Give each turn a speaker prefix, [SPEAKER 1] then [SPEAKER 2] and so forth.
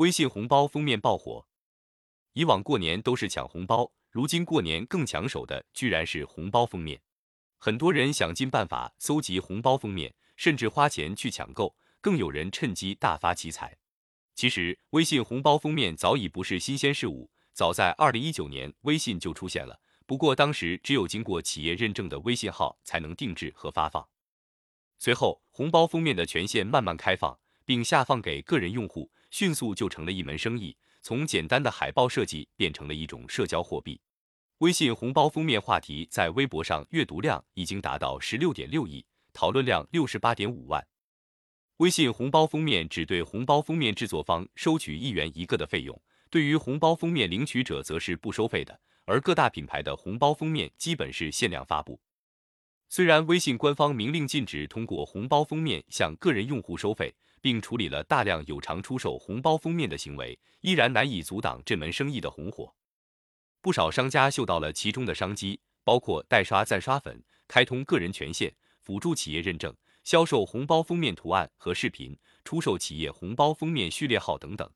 [SPEAKER 1] 微信红包封面爆火。以往过年都是抢红包，如今过年更抢手的居然是红包封面。很多人想尽办法搜集红包封面，甚至花钱去抢购，更有人趁机大发奇财。其实，微信红包封面早已不是新鲜事物，早在二零一九年，微信就出现了。不过当时只有经过企业认证的微信号才能定制和发放。随后，红包封面的权限慢慢开放，并下放给个人用户，迅速就成了一门生意。从简单的海报设计变成了一种社交货币。微信红包封面话题在微博上阅读量已经达到十六点六亿，讨论量六十八点五万。微信红包封面只对红包封面制作方收取一元一个的费用，对于红包封面领取者则是不收费的。而各大品牌的红包封面基本是限量发布。虽然微信官方明令禁止通过红包封面向个人用户收费，并处理了大量有偿出售红包封面的行为，依然难以阻挡这门生意的红火。不少商家嗅到了其中的商机，包括代刷赞刷粉、开通个人权限、辅助企业认证。销售红包封面图案和视频，出售企业红包封面序列号等等。